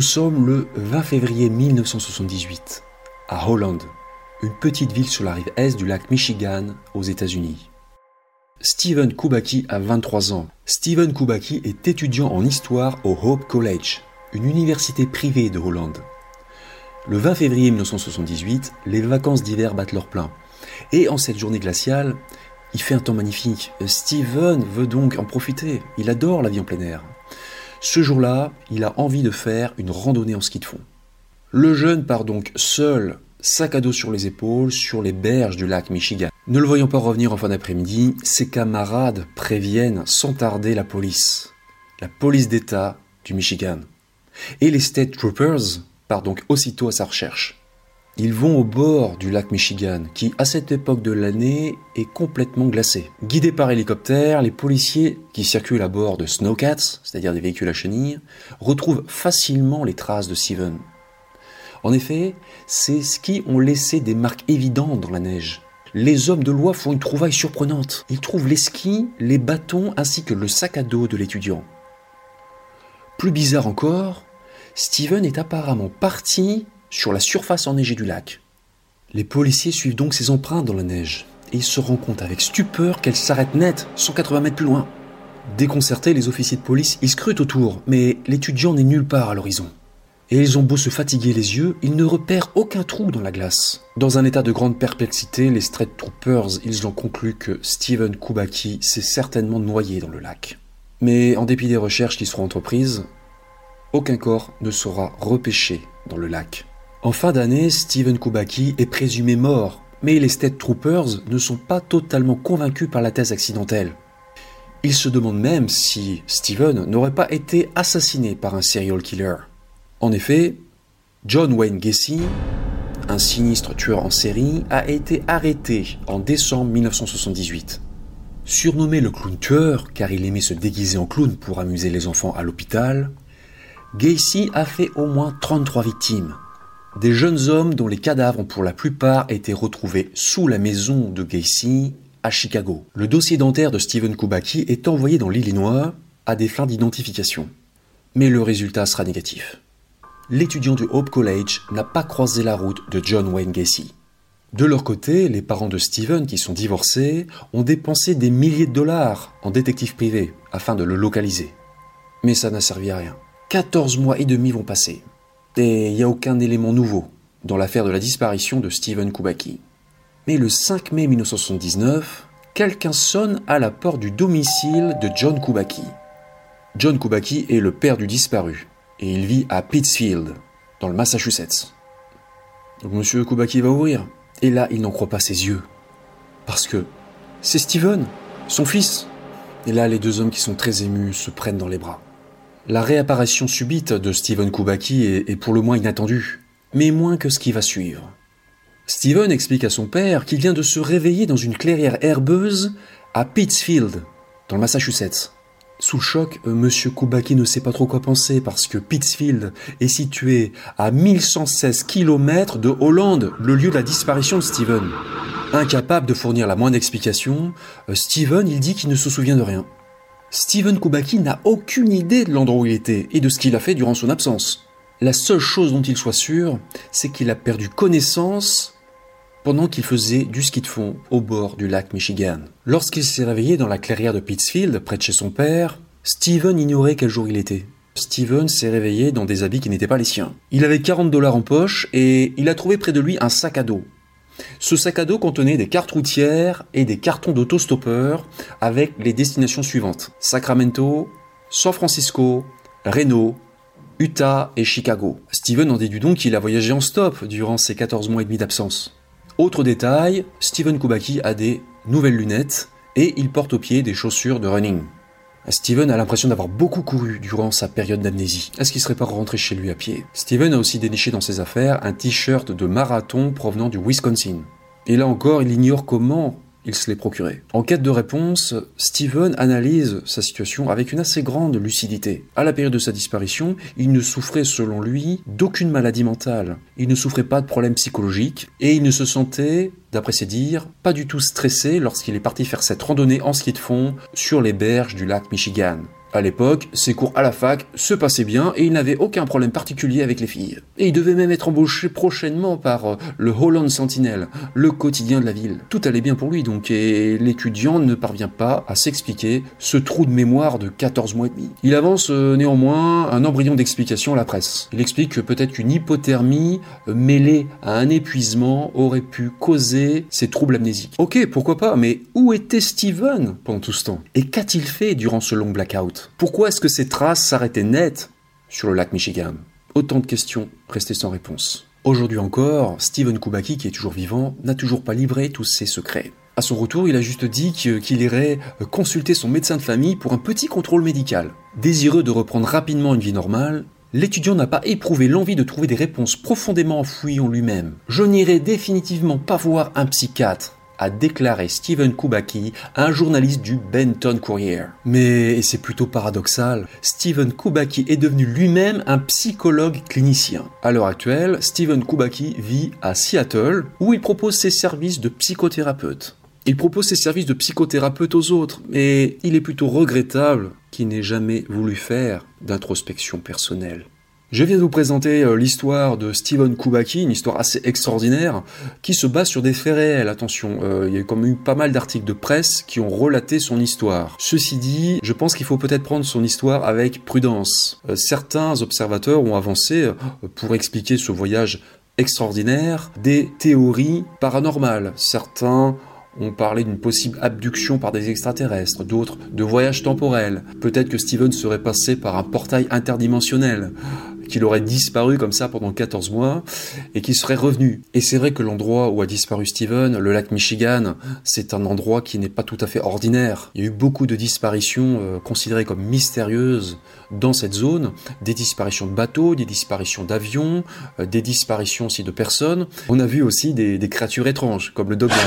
Nous sommes le 20 février 1978, à Holland, une petite ville sur la rive est du lac Michigan, aux États-Unis. Steven Kubaki a 23 ans. Steven Kubaki est étudiant en histoire au Hope College, une université privée de Hollande. Le 20 février 1978, les vacances d'hiver battent leur plein. Et en cette journée glaciale, il fait un temps magnifique. Steven veut donc en profiter. Il adore la vie en plein air. Ce jour-là, il a envie de faire une randonnée en ski de fond. Le jeune part donc seul, sac à dos sur les épaules, sur les berges du lac Michigan. Ne le voyant pas revenir en fin d'après-midi, ses camarades préviennent sans tarder la police. La police d'État du Michigan. Et les State Troopers partent donc aussitôt à sa recherche. Ils vont au bord du lac Michigan, qui à cette époque de l'année est complètement glacé. Guidés par hélicoptère, les policiers qui circulent à bord de snowcats, c'est-à-dire des véhicules à chenilles, retrouvent facilement les traces de Steven. En effet, ces skis ont laissé des marques évidentes dans la neige. Les hommes de loi font une trouvaille surprenante. Ils trouvent les skis, les bâtons ainsi que le sac à dos de l'étudiant. Plus bizarre encore, Steven est apparemment parti sur la surface enneigée du lac. Les policiers suivent donc ses empreintes dans la neige et se rendent compte avec stupeur qu'elle s'arrête net 180 mètres plus loin. Déconcertés, les officiers de police y scrutent autour, mais l'étudiant n'est nulle part à l'horizon. Et ils ont beau se fatiguer les yeux, ils ne repèrent aucun trou dans la glace. Dans un état de grande perplexité, les Street Troopers, ils ont conclu que Steven Kubaki s'est certainement noyé dans le lac. Mais en dépit des recherches qui seront entreprises, aucun corps ne sera repêché dans le lac. En fin d'année, Steven Kubaki est présumé mort, mais les State Troopers ne sont pas totalement convaincus par la thèse accidentelle. Ils se demandent même si Steven n'aurait pas été assassiné par un serial killer. En effet, John Wayne Gacy, un sinistre tueur en série, a été arrêté en décembre 1978. Surnommé le clown tueur car il aimait se déguiser en clown pour amuser les enfants à l'hôpital, Gacy a fait au moins 33 victimes, des jeunes hommes dont les cadavres ont pour la plupart été retrouvés sous la maison de Gacy à Chicago. Le dossier dentaire de Steven Kubaki est envoyé dans l'Illinois à des fins d'identification. Mais le résultat sera négatif. L'étudiant du Hope College n'a pas croisé la route de John Wayne Gacy. De leur côté, les parents de Steven, qui sont divorcés, ont dépensé des milliers de dollars en détective privé afin de le localiser. Mais ça n'a servi à rien. 14 mois et demi vont passer et il n'y a aucun élément nouveau dans l'affaire de la disparition de Steven Kubaki. Mais le 5 mai 1979, quelqu'un sonne à la porte du domicile de John Kubaki. John Kubaki est le père du disparu et il vit à Pittsfield, dans le Massachusetts. Donc monsieur Kubaki va ouvrir et là il n'en croit pas ses yeux. Parce que c'est Steven, son fils. Et là les deux hommes qui sont très émus se prennent dans les bras. La réapparition subite de Steven Kubaki est, pour le moins inattendue, mais moins que ce qui va suivre. Steven explique à son père qu'il vient de se réveiller dans une clairière herbeuse à Pittsfield, dans le Massachusetts. Sous choc, euh, Monsieur Kubaki ne sait pas trop quoi penser parce que Pittsfield est situé à 1116 km de Hollande, le lieu de la disparition de Steven. Incapable de fournir la moindre explication, euh, Steven il dit qu'il ne se souvient de rien. Steven Kubaki n'a aucune idée de l'endroit où il était et de ce qu'il a fait durant son absence. La seule chose dont il soit sûr, c'est qu'il a perdu connaissance pendant qu'il faisait du ski de fond au bord du lac Michigan. Lorsqu'il s'est réveillé dans la clairière de Pittsfield, près de chez son père, Steven ignorait quel jour il était. Steven s'est réveillé dans des habits qui n'étaient pas les siens. Il avait 40 dollars en poche et il a trouvé près de lui un sac à dos. Ce sac à dos contenait des cartes routières et des cartons d'autostoppeurs avec les destinations suivantes. Sacramento, San Francisco, Reno, Utah et Chicago. Steven en déduit donc qu'il a voyagé en stop durant ses 14 mois et demi d'absence. Autre détail, Steven Kubaki a des nouvelles lunettes et il porte au pied des chaussures de running. Steven a l'impression d'avoir beaucoup couru durant sa période d'amnésie. Est-ce qu'il serait pas rentré chez lui à pied? Steven a aussi déniché dans ses affaires un t-shirt de marathon provenant du Wisconsin. Et là encore, il ignore comment il se l'est procuré. En quête de réponse, Steven analyse sa situation avec une assez grande lucidité. À la période de sa disparition, il ne souffrait selon lui d'aucune maladie mentale. Il ne souffrait pas de problèmes psychologiques et il ne se sentait, d'après ses dires, pas du tout stressé lorsqu'il est parti faire cette randonnée en ski de fond sur les berges du lac Michigan. À l'époque, ses cours à la fac se passaient bien et il n'avait aucun problème particulier avec les filles. Et il devait même être embauché prochainement par euh, le Holland Sentinel, le quotidien de la ville. Tout allait bien pour lui donc et l'étudiant ne parvient pas à s'expliquer ce trou de mémoire de 14 mois et demi. Il avance euh, néanmoins un embryon d'explication à la presse. Il explique que peut-être qu'une hypothermie euh, mêlée à un épuisement aurait pu causer ces troubles amnésiques. Ok, pourquoi pas, mais où était Steven pendant tout ce temps? Et qu'a-t-il fait durant ce long blackout? Pourquoi est-ce que ces traces s'arrêtaient nettes sur le lac Michigan? Autant de questions restées sans réponse. Aujourd'hui encore, Steven Kubaki, qui est toujours vivant, n'a toujours pas livré tous ses secrets. À son retour, il a juste dit qu'il irait consulter son médecin de famille pour un petit contrôle médical. Désireux de reprendre rapidement une vie normale, l'étudiant n'a pas éprouvé l'envie de trouver des réponses profondément enfouies en lui-même. Je n'irai définitivement pas voir un psychiatre, a déclaré Stephen Kubaki à un journaliste du Benton Courier. Mais, c'est plutôt paradoxal, Stephen Kubaki est devenu lui-même un psychologue clinicien. À l'heure actuelle, Stephen Kubaki vit à Seattle où il propose ses services de psychothérapeute. Il propose ses services de psychothérapeute aux autres, mais il est plutôt regrettable qu'il n'ait jamais voulu faire d'introspection personnelle. Je viens de vous présenter euh, l'histoire de Stephen Kubaki, une histoire assez extraordinaire, qui se base sur des faits réels. Attention, euh, il y a comme eu pas mal d'articles de presse qui ont relaté son histoire. Ceci dit, je pense qu'il faut peut-être prendre son histoire avec prudence. Euh, certains observateurs ont avancé, pour expliquer ce voyage extraordinaire, des théories paranormales. Certains ont parlé d'une possible abduction par des extraterrestres, d'autres de voyage temporel. Peut-être que Steven serait passé par un portail interdimensionnel qu'il aurait disparu comme ça pendant 14 mois et qu'il serait revenu. Et c'est vrai que l'endroit où a disparu Steven, le lac Michigan, c'est un endroit qui n'est pas tout à fait ordinaire. Il y a eu beaucoup de disparitions euh, considérées comme mystérieuses dans cette zone, des disparitions de bateaux, des disparitions d'avions, euh, des disparitions aussi de personnes. On a vu aussi des, créatures étranges, comme le Dogman.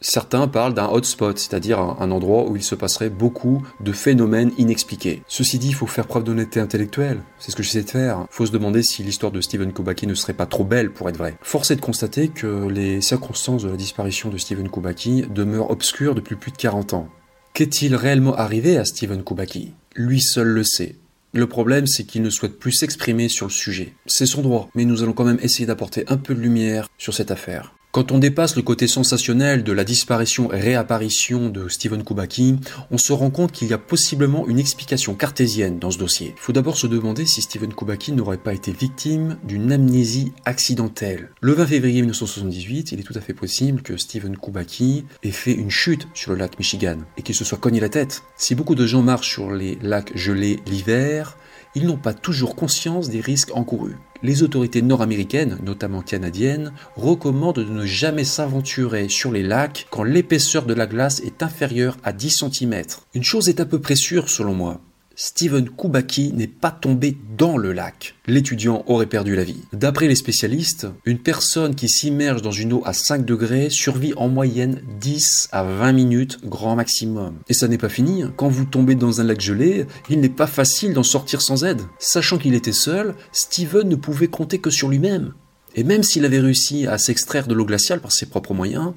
Certains parlent d'un hotspot, c'est-à-dire un, endroit où il se passerait beaucoup de phénomènes inexpliqués. Ceci dit, il faut faire preuve d'honnêteté intellectuelle. C'est ce que j'essaie de faire. Il faut se demander si l'histoire de Stephen Kubaki ne serait pas trop belle pour être vraie. Force est de constater que les circonstances de la disparition de Stephen Kubaki demeurent obscures depuis plus de 40 ans. Qu'est-il réellement arrivé à Stephen Kubaki Lui seul le sait. Le problème, c'est qu'il ne souhaite plus s'exprimer sur le sujet. C'est son droit, mais nous allons quand même essayer d'apporter un peu de lumière sur cette affaire. Quand on dépasse le côté sensationnel de la disparition et réapparition de Stephen Kubaki, on se rend compte qu'il y a possiblement une explication cartésienne dans ce dossier. Il faut d'abord se demander si Stephen Kubaki n'aurait pas été victime d'une amnésie accidentelle. Le 20 février 1978, il est tout à fait possible que Stephen Kubaki ait fait une chute sur le lac Michigan et qu'il se soit cogné la tête. Si beaucoup de gens marchent sur les lacs gelés l'hiver, ils n'ont pas toujours conscience des risques encourus. Les autorités nord-américaines, notamment canadiennes, recommandent de ne jamais s'aventurer sur les lacs quand l'épaisseur de la glace est inférieure à 10 cm. Une chose est à peu près sûre selon moi, Steven Kubaki n'est pas tombé dans le lac. L'étudiant aurait perdu la vie. D'après les spécialistes, une personne qui s'immerge dans une eau à 5 degrés survit en moyenne 10 à 20 minutes grand maximum. Et ça n'est pas fini. Quand vous tombez dans un lac gelé, il n'est pas facile d'en sortir sans aide. Sachant qu'il était seul, Steven ne pouvait compter que sur lui-même. Et même s'il avait réussi à s'extraire de l'eau glaciale par ses propres moyens,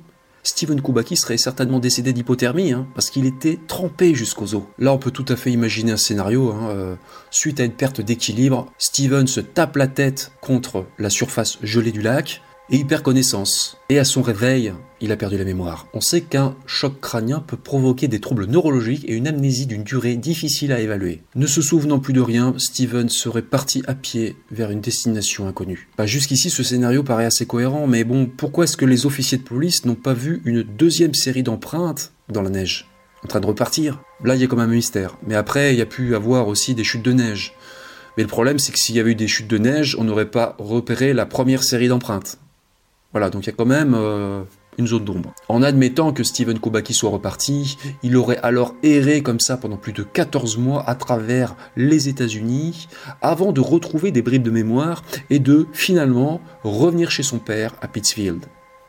Steven Kubaki serait certainement décédé d'hypothermie, hein, parce qu'il était trempé jusqu'aux os. Là, on peut tout à fait imaginer un scénario. Hein, euh, suite à une perte d'équilibre, Steven se tape la tête contre la surface gelée du lac, et il perd connaissance. Et à son réveil, il a perdu la mémoire. On sait qu'un choc crânien peut provoquer des troubles neurologiques et une amnésie d'une durée difficile à évaluer. Ne se souvenant plus de rien, Steven serait parti à pied vers une destination inconnue. Bah, jusqu'ici, ce scénario paraît assez cohérent, mais bon, pourquoi est-ce que les officiers de police n'ont pas vu une deuxième série d'empreintes dans la neige? En train de repartir Là, il y a comme un mystère. Mais après, il y a pu avoir aussi des chutes de neige. Mais le problème, c'est que s'il y avait eu des chutes de neige, on n'aurait pas repéré la première série d'empreintes. Voilà, donc il y a quand même euh, une zone d'ombre. En admettant que Steven Kubaki soit reparti, il aurait alors erré comme ça pendant plus de 14 mois à travers les États-Unis avant de retrouver des bribes de mémoire et de finalement revenir chez son père à Pittsfield.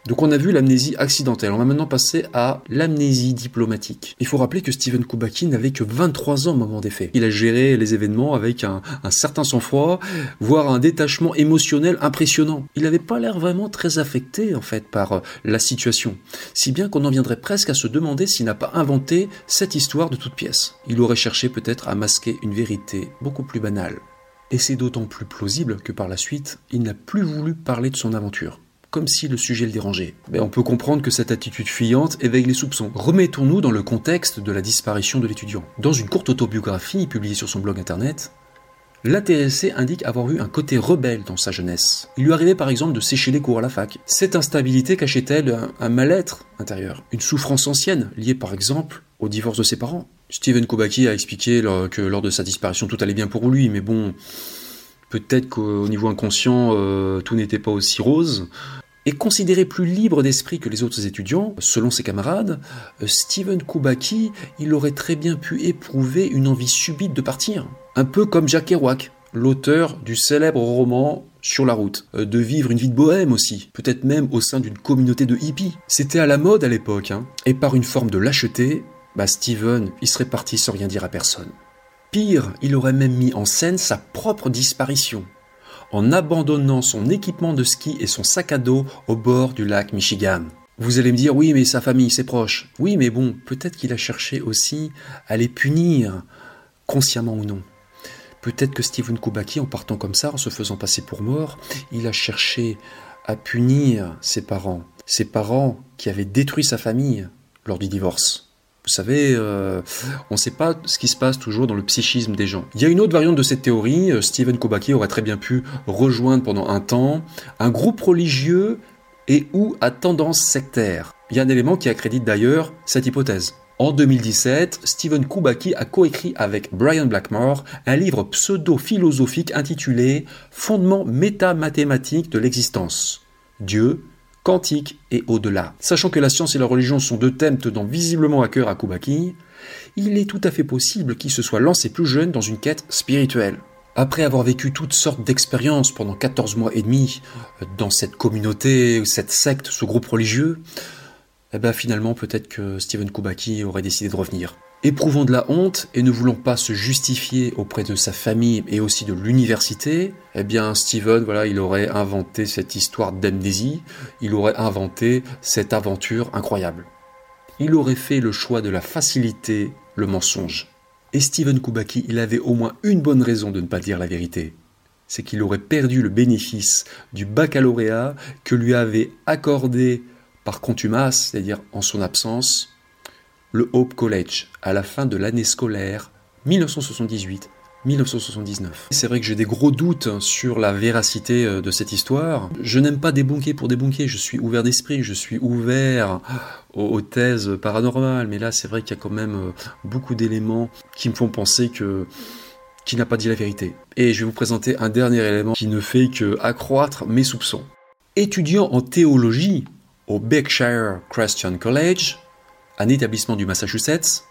Donc on a vu l'amnésie accidentelle, on va maintenant passer à l'amnésie diplomatique. Il faut rappeler que Steven Kubaki n'avait que 23 ans au moment des faits. Il a géré les événements avec un, certain sang-froid, voire un détachement émotionnel impressionnant. Il n'avait pas l'air vraiment très affecté en fait par euh, la situation, si bien qu'on en viendrait presque à se demander s'il n'a pas inventé cette histoire de toute pièce. Il aurait cherché peut-être à masquer une vérité beaucoup plus banale. Et c'est d'autant plus plausible que par la suite, il n'a plus voulu parler de son aventure comme si le sujet le dérangeait. Mais on peut comprendre que cette attitude fuyante éveille les soupçons. Remettons-nous dans le contexte de la disparition de l'étudiant. Dans une courte autobiographie publiée sur son blog internet, L'intéressé indique avoir eu un côté rebelle dans sa jeunesse. Il lui arrivait par exemple de sécher les cours à la fac. Cette instabilité cachait-elle un, mal-être intérieur, une souffrance ancienne liée par exemple au divorce de ses parents? Steven Kobaki a expliqué que lors de sa disparition tout allait bien pour lui, mais bon, peut-être qu'au niveau inconscient euh, tout n'était pas aussi rose. Et considéré plus libre d'esprit que les autres étudiants, selon ses camarades, euh, Steven Kubaki, il aurait très bien pu éprouver une envie subite de partir. Un peu comme Jack Kerouac, l'auteur du célèbre roman Sur la route, euh, de vivre une vie de bohème aussi, peut-être même au sein d'une communauté de hippies. C'était à la mode à l'époque, hein. et par une forme de lâcheté, bah Steven, il serait parti sans rien dire à personne. Pire, il aurait même mis en scène sa propre disparition en abandonnant son équipement de ski et son sac à dos au bord du lac Michigan. Vous allez me dire oui mais sa famille, ses proches. Oui mais bon, peut-être qu'il a cherché aussi à les punir, consciemment ou non. Peut-être que Stephen Kubaki, en partant comme ça, en se faisant passer pour mort, il a cherché à punir ses parents. Ses parents qui avaient détruit sa famille lors du divorce. Vous savez, euh, on ne sait pas ce qui se passe toujours dans le psychisme des gens. Il y a une autre variante de cette théorie. Euh, Stephen Kobaki aurait très bien pu rejoindre pendant un temps un groupe religieux et ou à tendance sectaire. Il y a un élément qui accrédite d'ailleurs cette hypothèse. En 2017, Stephen Kubaki a coécrit avec Brian Blackmore un livre pseudo-philosophique intitulé Fondements métamathématiques de l'existence. Dieu, quantique et au-delà. Sachant que la science et la religion sont deux thèmes tenant visiblement à cœur à Kubaki, il est tout à fait possible qu'il se soit lancé plus jeune dans une quête spirituelle. Après avoir vécu toutes sortes d'expériences pendant 14 mois et demi euh, dans cette communauté, cette secte, ce groupe religieux, eh ben finalement peut-être que Stephen Kubaki aurait décidé de revenir. Éprouvant de la honte et ne voulant pas se justifier auprès de sa famille et aussi de l'université, eh bien Steven, voilà, il aurait inventé cette histoire d'amnésie, il aurait inventé cette aventure incroyable. Il aurait fait le choix de la facilité, le mensonge. Et Steven Kubaki, il avait au moins une bonne raison de ne pas dire la vérité. C'est qu'il aurait perdu le bénéfice du baccalauréat que lui avait accordé par contumace, c'est-à-dire en son absence, le Hope College à la fin de l'année scolaire 1978 1979. C'est vrai que j'ai des gros doutes sur la véracité euh, de cette histoire. Je n'aime pas débunker pour débunker, je suis ouvert d'esprit, je suis ouvert aux, thèses paranormales, mais là c'est vrai qu'il y a quand même euh, beaucoup d'éléments qui me font penser que qui n'a pas dit la vérité. Et je vais vous présenter un dernier élément qui ne fait que accroître mes soupçons. Étudiant en théologie au Berkshire Christian College, un établissement du Massachusetts,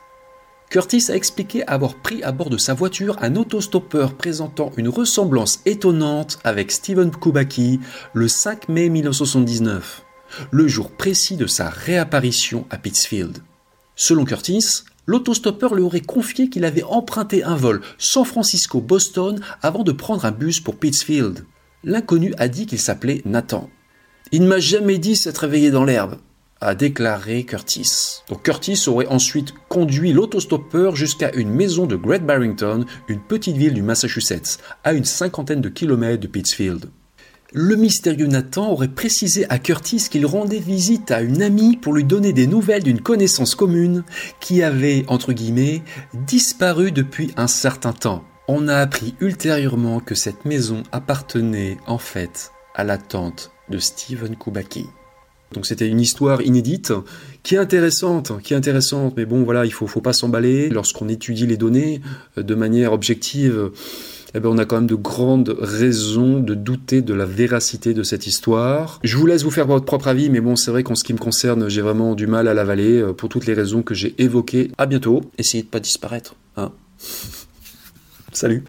Curtis a expliqué avoir pris à bord de sa voiture un autostoppeur présentant une ressemblance étonnante avec Stephen Kubaki le 5 mai 1979, le jour précis de sa réapparition à Pittsfield. Selon Curtis, l'autostoppeur lui aurait confié qu'il avait emprunté un vol San Francisco-Boston avant de prendre un bus pour Pittsfield. L'inconnu a dit qu'il s'appelait Nathan. Il ne m'a jamais dit s'être réveillé dans l'herbe a déclaré Curtis. Donc Curtis aurait ensuite conduit l'autostoppeur jusqu'à une maison de Great Barrington, une petite ville du Massachusetts, à une cinquantaine de kilomètres de Pittsfield. Le mystérieux Nathan aurait précisé à Curtis qu'il rendait visite à une amie pour lui donner des nouvelles d'une connaissance commune qui avait, entre guillemets, disparu depuis un certain temps. On a appris ultérieurement que cette maison appartenait en fait à la tante de Stephen Kubaki. Donc c'était une histoire inédite qui est intéressante, qui est intéressante, mais bon voilà, il faut, faut pas s'emballer. Lorsqu'on étudie les données euh, de manière objective, eh ben, on a quand même de grandes raisons de douter de la véracité de cette histoire. Je vous laisse vous faire votre propre avis, mais bon, c'est vrai qu'en ce qui me concerne, j'ai vraiment du mal à l'avaler euh, pour toutes les raisons que j'ai évoquées. À bientôt. Essayez de pas disparaître. Hein Salut.